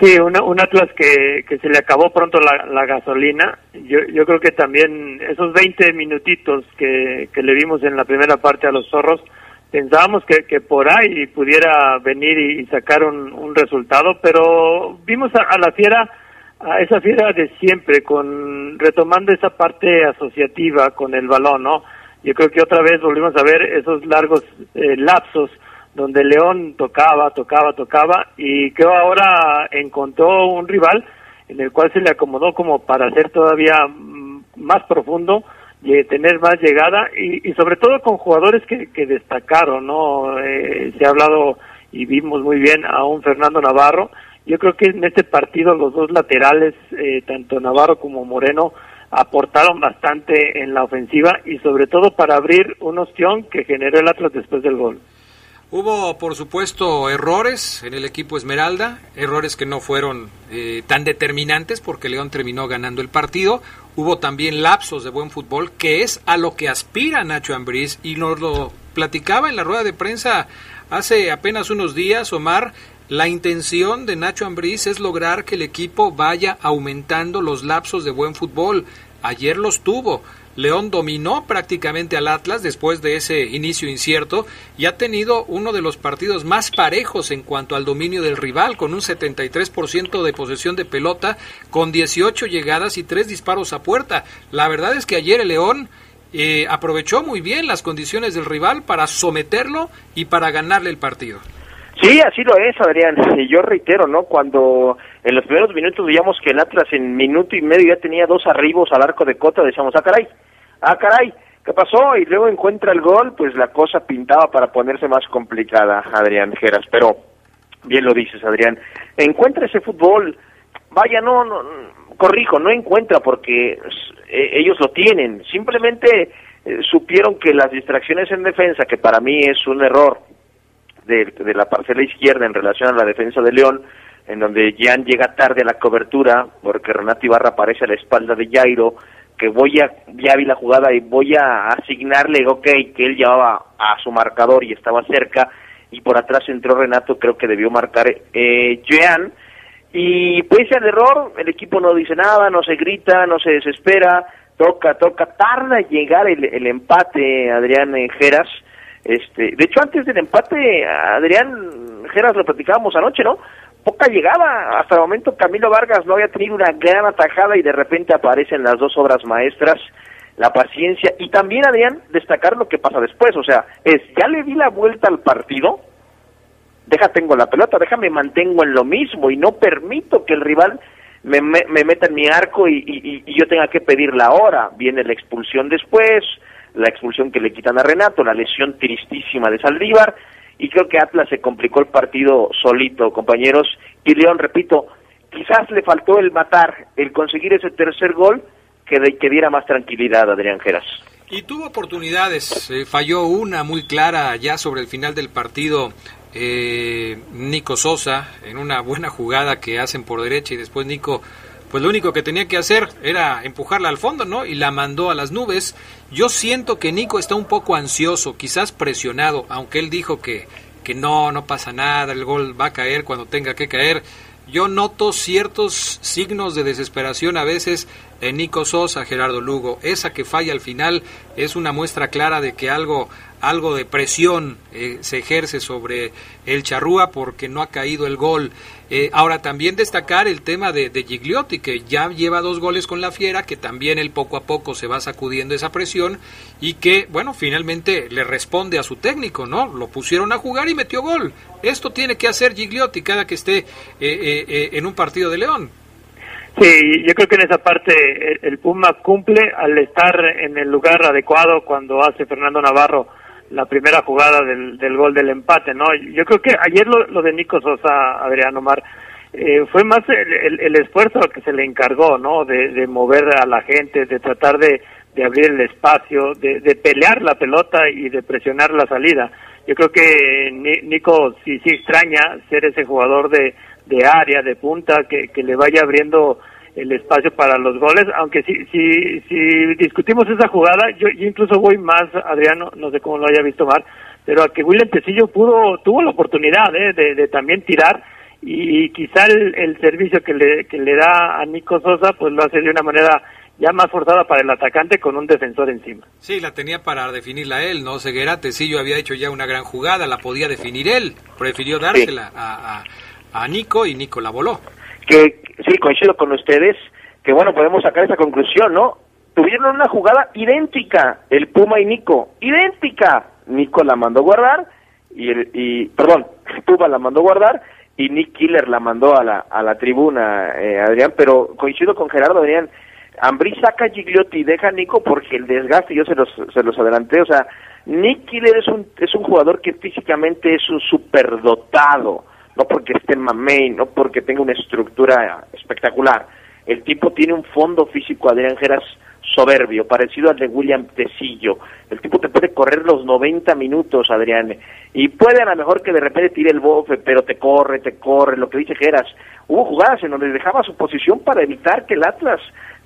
Sí, una, un Atlas que, que se le acabó pronto la, la gasolina. Yo, yo creo que también esos 20 minutitos que, que le vimos en la primera parte a los zorros, pensábamos que, que por ahí pudiera venir y, y sacar un, resultado, pero vimos a, a, la fiera, a esa fiera de siempre, con retomando esa parte asociativa con el balón, ¿no? Yo creo que otra vez volvimos a ver esos largos eh, lapsos donde León tocaba, tocaba, tocaba y que ahora encontró un rival en el cual se le acomodó como para ser todavía más profundo y tener más llegada y, sobre todo con jugadores que, que destacaron, ¿no? Eh, se ha hablado y vimos muy bien a un Fernando Navarro. Yo creo que en este partido los dos laterales, eh, tanto Navarro como Moreno, aportaron bastante en la ofensiva y sobre todo para abrir un ostión que generó el Atlas después del gol. Hubo, por supuesto, errores en el equipo Esmeralda, errores que no fueron eh, tan determinantes porque León terminó ganando el partido. Hubo también lapsos de buen fútbol, que es a lo que aspira Nacho Ambriz y nos lo platicaba en la rueda de prensa hace apenas unos días, Omar. La intención de Nacho Ambriz es lograr que el equipo vaya aumentando los lapsos de buen fútbol. Ayer los tuvo. León dominó prácticamente al Atlas después de ese inicio incierto y ha tenido uno de los partidos más parejos en cuanto al dominio del rival, con un 73% de posesión de pelota, con 18 llegadas y 3 disparos a puerta. La verdad es que ayer el León eh, aprovechó muy bien las condiciones del rival para someterlo y para ganarle el partido. Sí, así lo es, Adrián. Y yo reitero, ¿no? Cuando en los primeros minutos veíamos que el Atlas en minuto y medio ya tenía dos arribos al arco de Cota, decíamos, ah, caray, ah, caray, ¿qué pasó? Y luego encuentra el gol, pues la cosa pintaba para ponerse más complicada, Adrián Geras. Pero, bien lo dices, Adrián, encuentra ese fútbol, vaya, no, no corrijo, no encuentra porque eh, ellos lo tienen, simplemente eh, supieron que las distracciones en defensa, que para mí es un error, de, de, la parcela izquierda en relación a la defensa de León, en donde Jan llega tarde a la cobertura, porque Renato Ibarra aparece a la espalda de Jairo, que voy a, ya vi la jugada y voy a asignarle, ok, que él llevaba a su marcador y estaba cerca, y por atrás entró Renato, creo que debió marcar eh, Jean, y pese al error, el equipo no dice nada, no se grita, no se desespera, toca, toca, tarda en llegar el, el empate, Adrián Geras, Este, de hecho, antes del empate, Adrián Geras lo platicábamos anoche, ¿no? Poca llegada. Hasta el momento Camilo Vargas no había tenido una gran atajada y de repente aparecen las dos obras maestras, la paciencia y también, Adrián, destacar lo que pasa después. O sea, es, ya le di la vuelta al partido, deja tengo la pelota, déjame mantengo en lo mismo y no permito que el rival me, me, meta en mi arco y, y, y yo tenga que pedir la hora. Viene la expulsión después, la expulsión que le quitan a Renato, la lesión tristísima de Saldívar, y creo que Atlas se complicó el partido solito, compañeros. Y León, repito, quizás le faltó el matar, el conseguir ese tercer gol que, de, que diera más tranquilidad Adrián Geras. Y tuvo oportunidades, eh, falló una muy clara ya sobre el final del partido. Eh, Nico Sosa en una buena jugada que hacen por derecha y después Nico pues lo único que tenía que hacer era empujarla al fondo, ¿no? Y la mandó a las nubes. Yo siento que Nico está un poco ansioso, quizás presionado, aunque él dijo que, que no, no pasa nada, el gol va a caer cuando tenga que caer. Yo noto ciertos signos de desesperación a veces en Nico Sosa, Gerardo Lugo. Esa que falla al final es una muestra clara de que algo, algo de presión eh, se ejerce sobre el Charrúa porque no ha caído el gol. Eh, ahora también destacar el tema de, Gigliotti, que ya lleva dos goles con la Fiera, que también él poco a poco se va sacudiendo esa presión y que, bueno, finalmente le responde a su técnico, ¿no? Lo pusieron a jugar y metió gol. Esto tiene que hacer Gigliotti cada que esté eh, eh, en un partido de León. Sí, yo creo que en esa parte el, el Puma cumple al estar en el lugar adecuado cuando hace Fernando Navarro la primera jugada del, del gol del empate, ¿no? Yo creo que ayer lo, lo de Nico Sosa, Adrián Omar, eh, fue más el, el, el, esfuerzo que se le encargó, ¿no? De, de mover a la gente, de tratar de, de abrir el espacio, de, de, pelear la pelota y de presionar la salida. Yo creo que Nico sí, sí extraña ser ese jugador de, de área, de punta, que, que le vaya abriendo el espacio para los goles, aunque si, si, si discutimos esa jugada, yo, yo incluso voy más, Adriano, no sé cómo lo haya visto mal, pero a que William Tecillo pudo, tuvo la oportunidad ¿eh? de, de, también tirar y, y quizá el, el, servicio que le, que le da a Nico Sosa, pues lo hace de una manera ya más forzada para el atacante con un defensor encima. Sí, la tenía para definirla él, ¿no? Ceguera, Tecillo había hecho ya una gran jugada, la podía definir él, prefirió dársela sí. a, a, a Nico y Nico la voló que sí, coincido con ustedes, que bueno, podemos sacar esa conclusión, ¿no? Tuvieron una jugada idéntica, el Puma y Nico, idéntica. Nico la mandó guardar y, el, y perdón, Puma la mandó guardar y Nick Killer la mandó a la, a la tribuna, eh, Adrián, pero coincido con Gerardo, Adrián, Ambrí saca a Gigliotti y deja a Nico porque el desgaste, yo se los, se los adelanté, o sea, Nick Killer es un, es un jugador que físicamente es un superdotado, no porque esté en mamey, no porque tenga una estructura espectacular. El tipo tiene un fondo físico, Adrián Geras, soberbio, parecido al de William Tecillo. El tipo te puede correr los 90 minutos, Adrián, y puede a lo mejor que de repente tire el bofe, pero te corre, te corre, lo que dice Geras. Hubo jugadas en donde dejaba su posición para evitar que el Atlas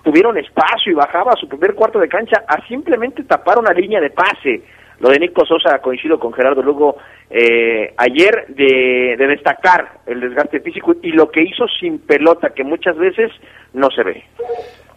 tuviera un espacio y bajaba a su primer cuarto de cancha a simplemente tapar una línea de pase. Lo de Nico Sosa coincido con Gerardo Lugo eh, ayer de, de, destacar el desgaste físico y lo que hizo sin pelota, que muchas veces no se ve.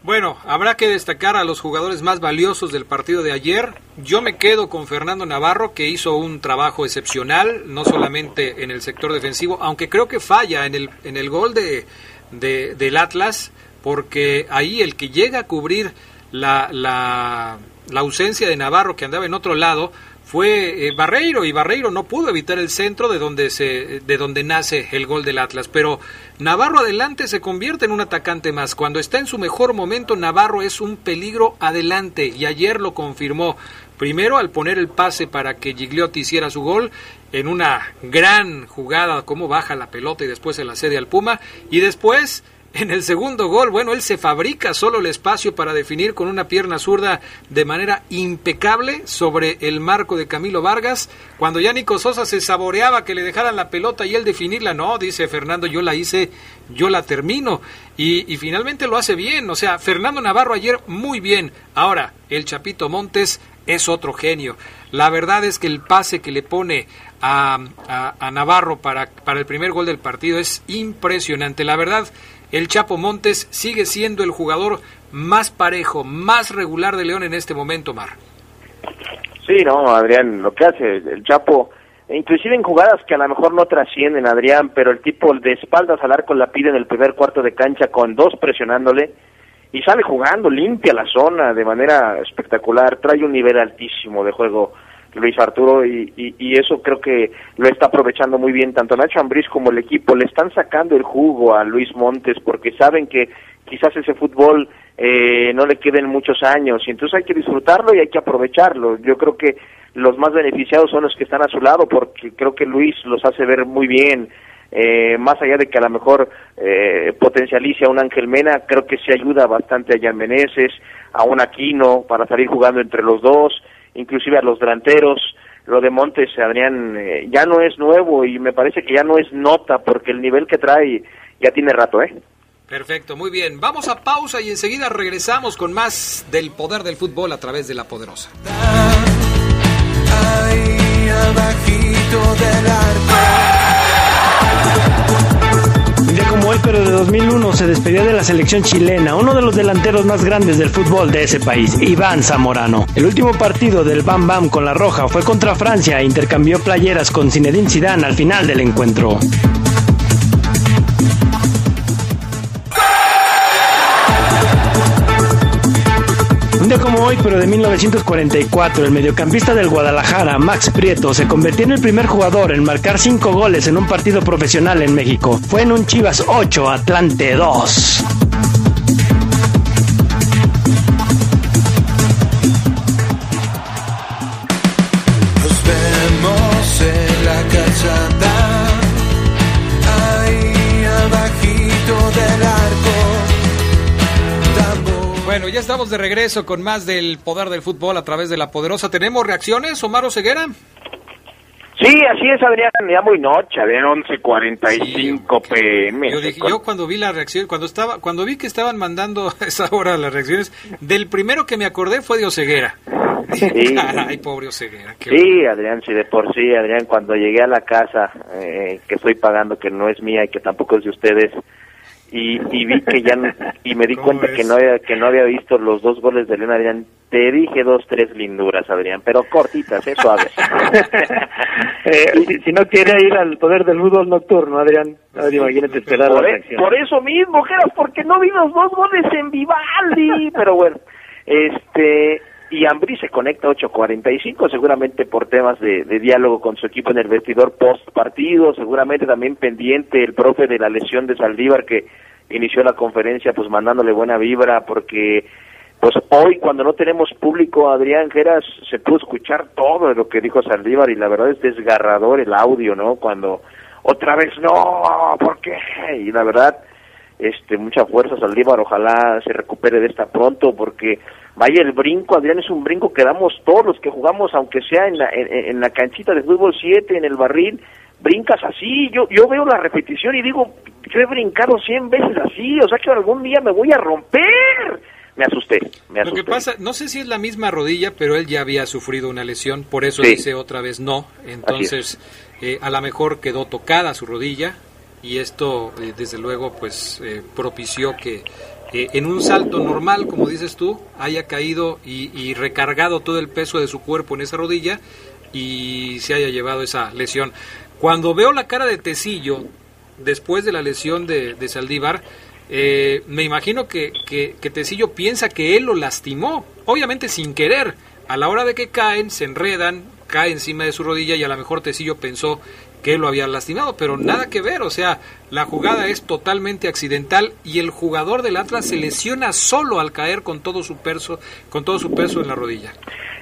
Bueno, habrá que destacar a los jugadores más valiosos del partido de ayer. Yo me quedo con Fernando Navarro, que hizo un trabajo excepcional, no solamente en el sector defensivo, aunque creo que falla en el, en el gol de, de del Atlas, porque ahí el que llega a cubrir la, la la ausencia de Navarro que andaba en otro lado fue eh, Barreiro y Barreiro no pudo evitar el centro de donde se de donde nace el gol del Atlas, pero Navarro adelante se convierte en un atacante más. Cuando está en su mejor momento Navarro es un peligro adelante y ayer lo confirmó. Primero al poner el pase para que Gigliotti hiciera su gol en una gran jugada como baja la pelota y después se la cede al Puma y después en el segundo gol, bueno, él se fabrica solo el espacio para definir con una pierna zurda de manera impecable sobre el marco de Camilo Vargas. Cuando ya Nico Sosa se saboreaba que le dejaran la pelota y él definirla, no, dice Fernando, yo la hice, yo la termino. Y, finalmente lo hace bien. O sea, Fernando Navarro ayer muy bien. Ahora, el Chapito Montes es otro genio. La verdad es que el pase que le pone a, a, a Navarro para, para el primer gol del partido es impresionante. La verdad, el Chapo Montes sigue siendo el jugador más parejo, más regular de León en este momento, Mar. Sí, no, Adrián, lo que hace el Chapo, inclusive en jugadas que a lo mejor no trascienden, Adrián, pero el tipo de espaldas al arco la pide en el primer cuarto de cancha con dos presionándole y sale jugando, limpia la zona de manera espectacular, trae un nivel altísimo de juego Luis Arturo y, y, eso creo que lo está aprovechando muy bien tanto Nacho Ambriz como el equipo, le están sacando el jugo a Luis Montes porque saben que quizás ese fútbol eh, no le queden muchos años y entonces hay que disfrutarlo y hay que aprovecharlo. Yo creo que los más beneficiados son los que están a su lado porque creo que Luis los hace ver muy bien. Eh, más allá de que a lo mejor eh, potencialice a un Ángel Mena, creo que se ayuda bastante a Jan Meneses, a un Aquino para salir jugando entre los dos, inclusive a los delanteros. Lo de Montes, Adrián, eh, ya no es nuevo y me parece que ya no es nota porque el nivel que trae ya tiene rato, ¿eh? Perfecto, muy bien. Vamos a pausa y enseguida regresamos con más del poder del fútbol a través de la poderosa. Un pero de 2001, se despedió de la selección chilena, uno de los delanteros más grandes del fútbol de ese país, Iván Zamorano. El último partido del Bam Bam con la Roja fue contra Francia e intercambió playeras con Zinedine Zidane al final del encuentro. Hoy, pero de 1944, el mediocampista del Guadalajara, Max Prieto, se convirtió en el primer jugador en marcar cinco goles en un partido profesional en México. Fue en un Chivas 8, Atlante 2. Ya estamos de regreso con más del poder del fútbol a través de la poderosa. ¿Tenemos reacciones, Omar Ceguera? Sí, así es, Adrián, ya muy noche, Adrián, 11.45 pm. Yo, dije, yo cuando vi la reacción, cuando estaba, cuando vi que estaban mandando a esa hora las reacciones, del primero que me acordé fue de Oseguera. Sí. Caray, pobre Oseguera. Sí, Adrián, sí, de por sí, Adrián, cuando llegué a la casa eh, que estoy pagando, que no es mía y que tampoco es de ustedes, y, y vi que ya, no- y me di ¿Cómo cuenta que no, había, que no había visto los dos goles de León, Adrián, te dije dos, tres linduras, Adrián, pero cortitas, ¿eh? Suaves. Eh, si, si no quiere ir al poder del fútbol nocturno, Adrián, Adrián, imagínate esperar la por, e- reacción. por eso mismo, Geras, porque no vi los dos goles en Vivaldi, pero bueno, este, y Ambrí se conecta a 8.45, seguramente por temas de, diálogo con su equipo en el vestidor post partido, seguramente también pendiente el profe de la lesión de Saldívar que inició la conferencia pues mandándole buena vibra porque pues hoy cuando no tenemos público Adrián Geras se pudo escuchar todo lo que dijo Saldívar y la verdad es desgarrador el audio, ¿no? Cuando otra vez no, ¿por qué? Y la verdad este mucha fuerza Saldívar, ojalá se recupere de esta pronto porque vaya el brinco, Adrián es un brinco que damos todos los que jugamos aunque sea en la en, en la canchita de fútbol 7 en el barril, brincas así, yo yo veo la repetición y digo, yo he brincado 100 veces así, o sea que algún día me voy a romper. Me asusté, me Lo asusté. que pasa, no sé si es la misma rodilla, pero él ya había sufrido una lesión, por eso Sí. dice otra vez no. Entonces, eh, a lo mejor quedó tocada su rodilla y esto, eh, desde luego, pues eh, propició que eh, en un salto normal, como dices tú, haya caído y, y recargado todo el peso de su cuerpo en esa rodilla y se haya llevado esa lesión. Cuando veo la cara de Tecillo después de la lesión de, Saldívar, eh, me imagino que, que, que Tecillo piensa que él lo lastimó, obviamente sin querer. A la hora de que caen, se enredan, cae encima de su rodilla y a lo mejor Tecillo pensó que lo había lastimado, pero nada que ver, o sea, la jugada es totalmente accidental y el jugador del Atlas se lesiona solo al caer con todo su peso, con todo su peso en la rodilla.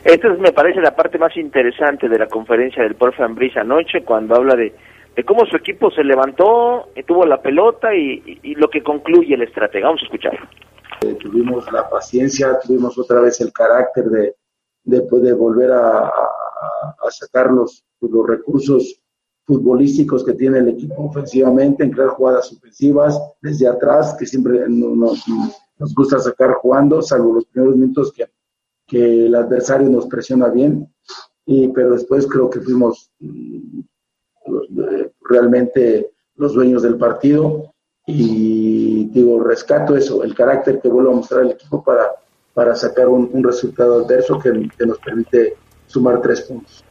Esta es, me parece la parte más interesante de la conferencia del profe Ambriz anoche, cuando habla de, de cómo su equipo se levantó, eh, tuvo la pelota y, y- y lo que concluye el estratega. Vamos a escuchar. Eh, tuvimos la paciencia, tuvimos otra vez el carácter de, de, de volver a, a- a sacar los, los recursos futbolísticos que tiene el equipo ofensivamente, en crear jugadas ofensivas desde atrás, que siempre no- nos, gusta sacar jugando, salvo los primeros minutos que, el adversario nos presiona bien, y, pero después creo que fuimos mm, realmente los dueños del partido y digo, rescato eso, el carácter que vuelve a mostrar el equipo para, para sacar un, resultado adverso que nos permite sumar tres puntos.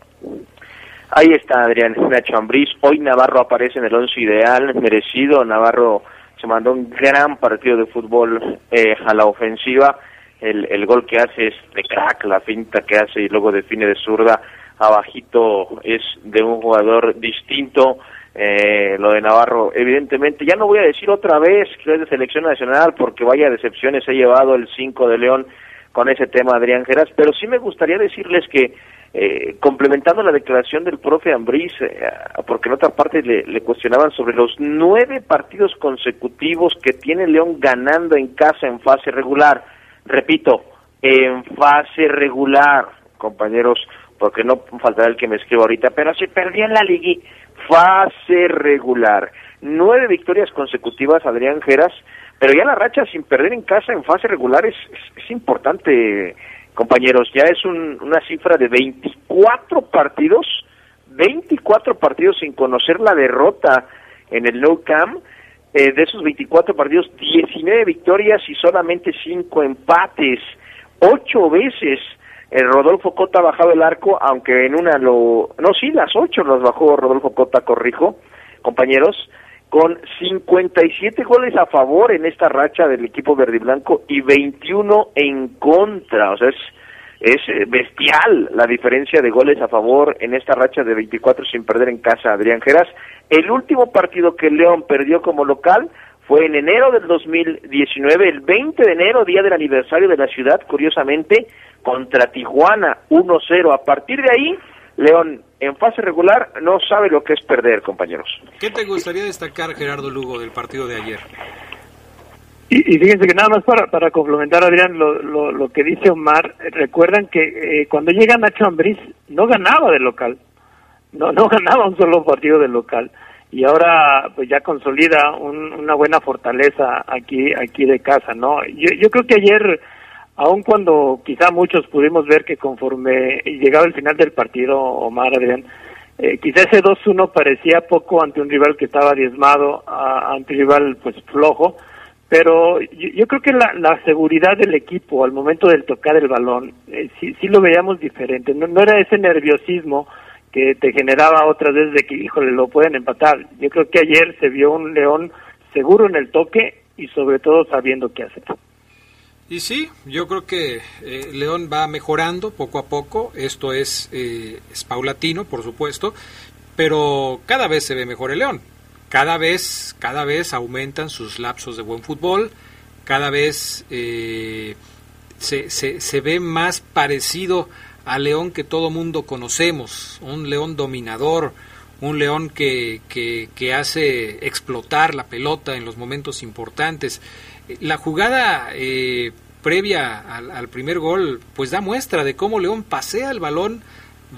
Ahí está Adrián Nacho Ambriz. Hoy Navarro aparece en el once ideal, merecido. Navarro se mandó un gran partido de fútbol eh, a la ofensiva. El, el gol que hace es de crack, la finta que hace y luego define de zurda abajito es de un jugador distinto. Eh, lo de Navarro, evidentemente, ya no voy a decir otra vez que es de selección nacional porque vaya decepciones he llevado el 5 de León con ese tema Adrián Geras, pero sí me gustaría decirles que eh, complementando la declaración del profe Ambriz, eh, porque en otra parte le, cuestionaban sobre los nueve partidos consecutivos que tiene León ganando en casa en fase regular. Repito, en fase regular, compañeros, porque no faltará el que me escriba ahorita, pero se perdió en la liga. Fase regular. Nueve victorias consecutivas, Adrián Geras, pero ya la racha sin perder en casa en fase regular es, es importante compañeros, ya es un, una cifra de 24 partidos, 24 partidos sin conocer la derrota en el No Camp. Eh, de esos 24 partidos, 19 victorias y solamente 5 empates. Ocho veces el Rodolfo Cota ha bajado el arco, aunque en una lo... No, sí, las ocho las bajó Rodolfo Cota, corrijo, compañeros, con 57 goles a favor en esta racha del equipo verde y blanco y 21 en contra. O sea, es, es bestial la diferencia de goles a favor en esta racha de 24 sin perder en casa Adrián Geras. El último partido que León perdió como local fue en enero del 2019, el 20 de enero, día del aniversario de la ciudad, curiosamente, contra Tijuana 1-0. A partir de ahí, León en fase regular no sabe lo que es perder, compañeros. ¿Qué te gustaría destacar, Gerardo Lugo, del partido de ayer? Y, y fíjense que nada más para, para complementar, Adrián, lo, lo, lo que dice Omar, recuerdan que eh, cuando llega Nacho Ambriz no ganaba de local, no, no ganaba un solo partido de local y ahora pues ya consolida un, una buena fortaleza aquí aquí de casa, ¿no? Yo, yo creo que ayer aun cuando quizá muchos pudimos ver que conforme llegaba el final del partido, Omar Adrián, eh, quizá ese 2-1 parecía poco ante un rival que estaba diezmado, ante un rival pues flojo, pero yo, yo creo que la, la, seguridad del equipo al momento del tocar el balón, eh, sí, sí lo veíamos diferente, no, no era ese nerviosismo que te generaba otras veces de que, híjole, lo pueden empatar. Yo creo que ayer se vio un León seguro en el toque y sobre todo sabiendo qué hacer. Y sí, yo creo que eh, León va mejorando poco a poco, esto es, eh, es paulatino, por supuesto, pero cada vez se ve mejor el León, cada vez, cada vez aumentan sus lapsos de buen fútbol, cada vez eh, se, se, se ve más parecido al León que todo mundo conocemos, un León dominador, un León que, que, que hace explotar la pelota en los momentos importantes la jugada eh, previa al, al, primer gol pues da muestra de cómo León pasea el balón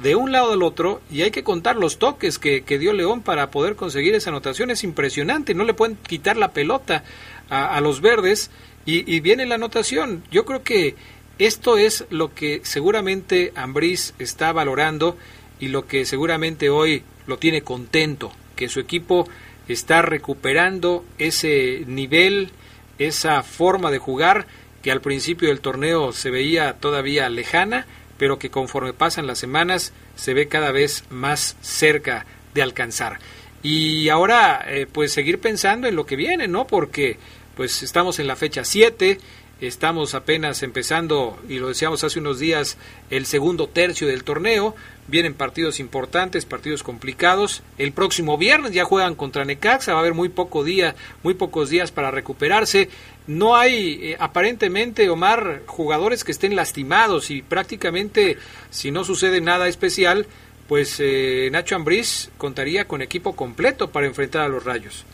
de un lado al otro y hay que contar los toques que, que dio León para poder conseguir esa anotación. Es impresionante no le pueden quitar la pelota a, los verdes y, y, viene la anotación. Yo creo que esto es lo que seguramente Ambriz está valorando y lo que seguramente hoy lo tiene contento que su equipo está recuperando ese nivel esa forma de jugar que al principio del torneo se veía todavía lejana, pero que conforme pasan las semanas se ve cada vez más cerca de alcanzar. Y ahora, eh, pues seguir pensando en lo que viene, ¿no? Porque pues estamos en la fecha 7, estamos apenas empezando, y lo decíamos hace unos días, el segundo tercio del torneo, vienen partidos importantes, partidos complicados. El próximo viernes ya juegan contra Necaxa, va a haber muy poco día, muy pocos días para recuperarse. No hay eh, aparentemente, Omar, jugadores que estén lastimados y prácticamente, si no sucede nada especial, pues eh, Nacho Ambriz contaría con equipo completo para enfrentar a los Rayos.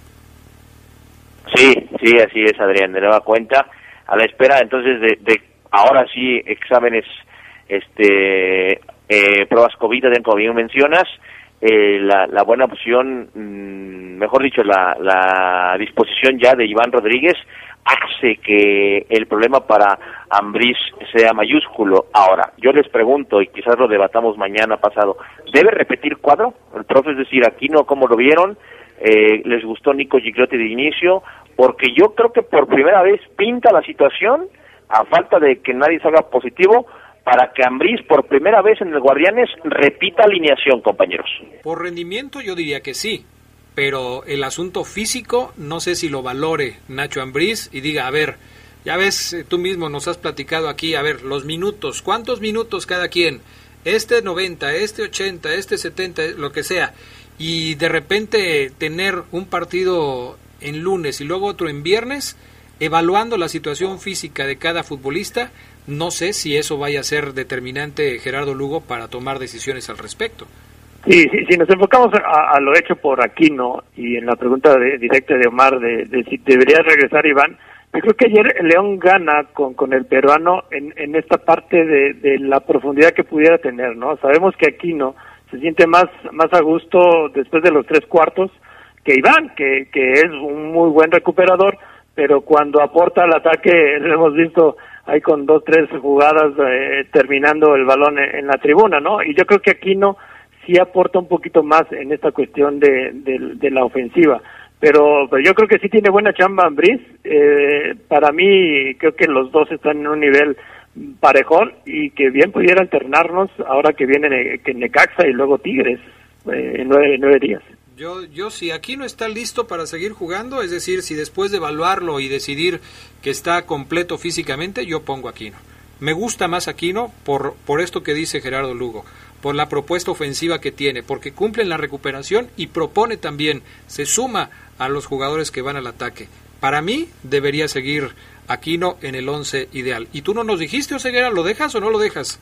Sí, sí, así es, Adrián, de nueva cuenta, a la espera entonces de, de ahora sí exámenes este eh, pruebas COVID, como bien mencionas, eh, la, la, buena opción, mmm, mejor dicho, la, la, disposición ya de Iván Rodríguez hace que el problema para Ambriz sea mayúsculo. Ahora, yo les pregunto, y quizás lo debatamos mañana pasado, ¿debe repetir cuadro? El profe, es decir, aquí no, ¿cómo lo vieron? Eh, ¿Les gustó Nico Gigliotti de inicio? Porque yo creo que por primera vez pinta la situación, a falta de que nadie salga positivo, para que Ambriz por primera vez en el Guardianes repita alineación, compañeros. Por rendimiento yo diría que sí, pero el asunto físico no sé si lo valore Nacho Ambriz y diga, a ver, ya ves, eh, tú mismo nos has platicado aquí, a ver, los minutos, ¿cuántos minutos cada quien? Este 90, este 80, este 70, lo que sea. Y de repente tener un partido en lunes y luego otro en viernes, evaluando la situación física de cada futbolista, no sé si eso vaya a ser determinante Gerardo Lugo para tomar decisiones al respecto. Sí, sí, si nos enfocamos a, a, lo hecho por Aquino y en la pregunta de, directa de Omar de, de, si debería regresar Iván, yo creo que ayer León gana con, con el peruano en, en esta parte de, de la profundidad que pudiera tener, ¿no? Sabemos que Aquino se siente más, más a gusto después de los tres cuartos que Iván, que, que es un muy buen recuperador, pero cuando aporta al ataque, lo hemos visto ahí con dos, tres jugadas eh, terminando el balón en, la tribuna, ¿no? Y yo creo que Aquino sí aporta un poquito más en esta cuestión de, de, de la ofensiva. Pero, pero, yo creo que sí tiene buena chamba Ambris. Eh, para mí, creo que los dos están en un nivel y que bien pudiera alternarnos ahora que viene que Necaxa y luego Tigres eh, en nueve, nueve días. Yo, yo si aquí no está listo para seguir jugando, es decir, si después de evaluarlo y decidir que está completo físicamente, yo pongo Aquino. Me gusta más Aquino por, por esto que dice Gerardo Lugo, por la propuesta ofensiva que tiene, porque cumple en la recuperación y propone también, se suma a los jugadores que van al ataque. Para mí debería seguir Aquino en el once ideal. ¿Y tú no nos dijiste, Oseguera, lo dejas o no lo dejas?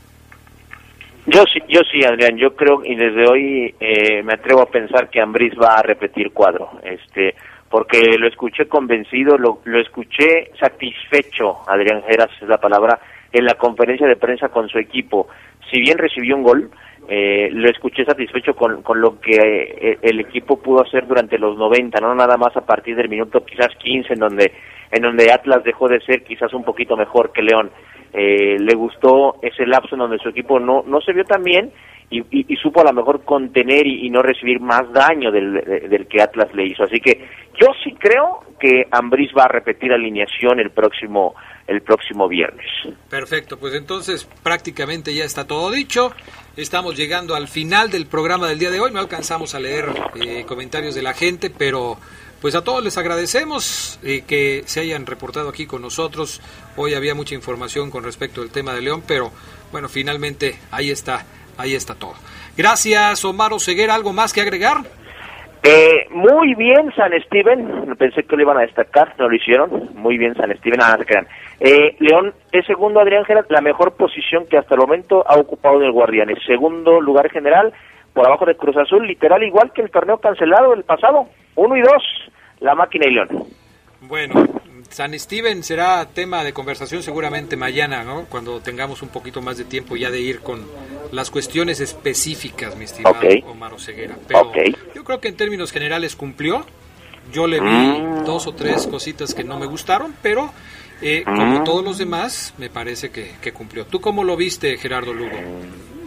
Yo sí, yo sí, Adrián. Yo creo y desde hoy eh, me atrevo a pensar que Ambriz va a repetir cuadro, este, porque lo escuché convencido, lo, lo escuché satisfecho, Adrián Geras es la palabra, en la conferencia de prensa con su equipo. Si bien recibió un gol, eh, lo escuché satisfecho con, con lo que eh, el equipo pudo hacer durante los 90, no nada más a partir del minuto quizás 15 en donde en donde Atlas dejó de ser quizás un poquito mejor que León. Eh, le gustó ese lapso en donde su equipo no, no se vio tan bien y, supo a lo mejor contener y, y no recibir más daño del, del, que Atlas le hizo. Así que yo sí creo que Ambriz va a repetir alineación el próximo el próximo viernes. Perfecto, pues entonces prácticamente ya está todo dicho. Estamos llegando al final del programa del día de hoy. No alcanzamos a leer eh, comentarios de la gente, pero pues a todos les agradecemos eh, que se hayan reportado aquí con nosotros. Hoy había mucha información con respecto al tema de León, pero bueno, finalmente ahí está, ahí está todo. Gracias, Omar Oseguera. ¿Algo más que agregar? Eh, muy bien, San Steven. Pensé que lo iban a destacar, no lo hicieron. Muy bien, San Steven. Nada, se crean. Eh, León es segundo, Adrián Gerard, la mejor posición que hasta el momento ha ocupado del Guardianes. Segundo lugar general, por abajo de Cruz Azul, literal igual que el torneo cancelado del pasado. Uno y dos, la máquina y León. Bueno, San Steven será tema de conversación seguramente mañana, ¿no? Cuando tengamos un poquito más de tiempo ya de ir con las cuestiones específicas, mi estimado okay. Omar Oseguera. Pero okay. yo creo que en términos generales cumplió. Yo le vi mm. dos o tres cositas que no me gustaron, pero eh, mm. como todos los demás, me parece que, que, cumplió. ¿Tú cómo lo viste, Gerardo Lugo?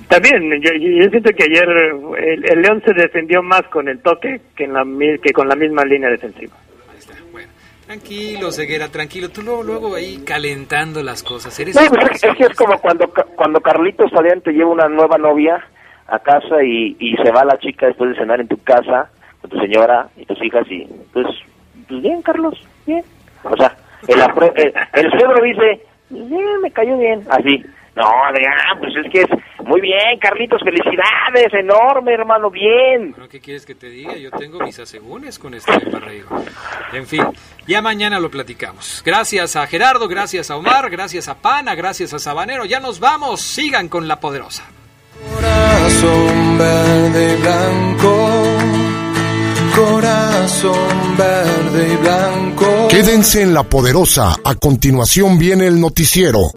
También, yo, yo siento que ayer el, el, León se defendió más con el toque que, en la, que con la misma línea defensiva. Tranquilo, Ceguera, tranquilo. Tú luego, luego ahí calentando las cosas. Eres pues es, que es como cuando, cuando Carlitos Fabián te lleva una nueva novia a casa y, y se va la chica después de cenar en tu casa con tu señora y tus hijas y pues, pues bien, Carlos, bien. O sea, el, el, el suegro dice, bien, me cayó bien, así. No, Adrián, pues es que es muy bien, Carlitos, felicidades, enorme, hermano, bien. Bueno, ¿qué quieres que te diga? Yo tengo mis asegúnes con este Barreiro. En fin, ya mañana lo platicamos. Gracias a Gerardo, gracias a Omar, gracias a Pana, gracias a Sabanero. Ya nos vamos, sigan con la poderosa. Corazón verde y blanco. Corazón verde y blanco. Quédense en la poderosa. A continuación viene el noticiero.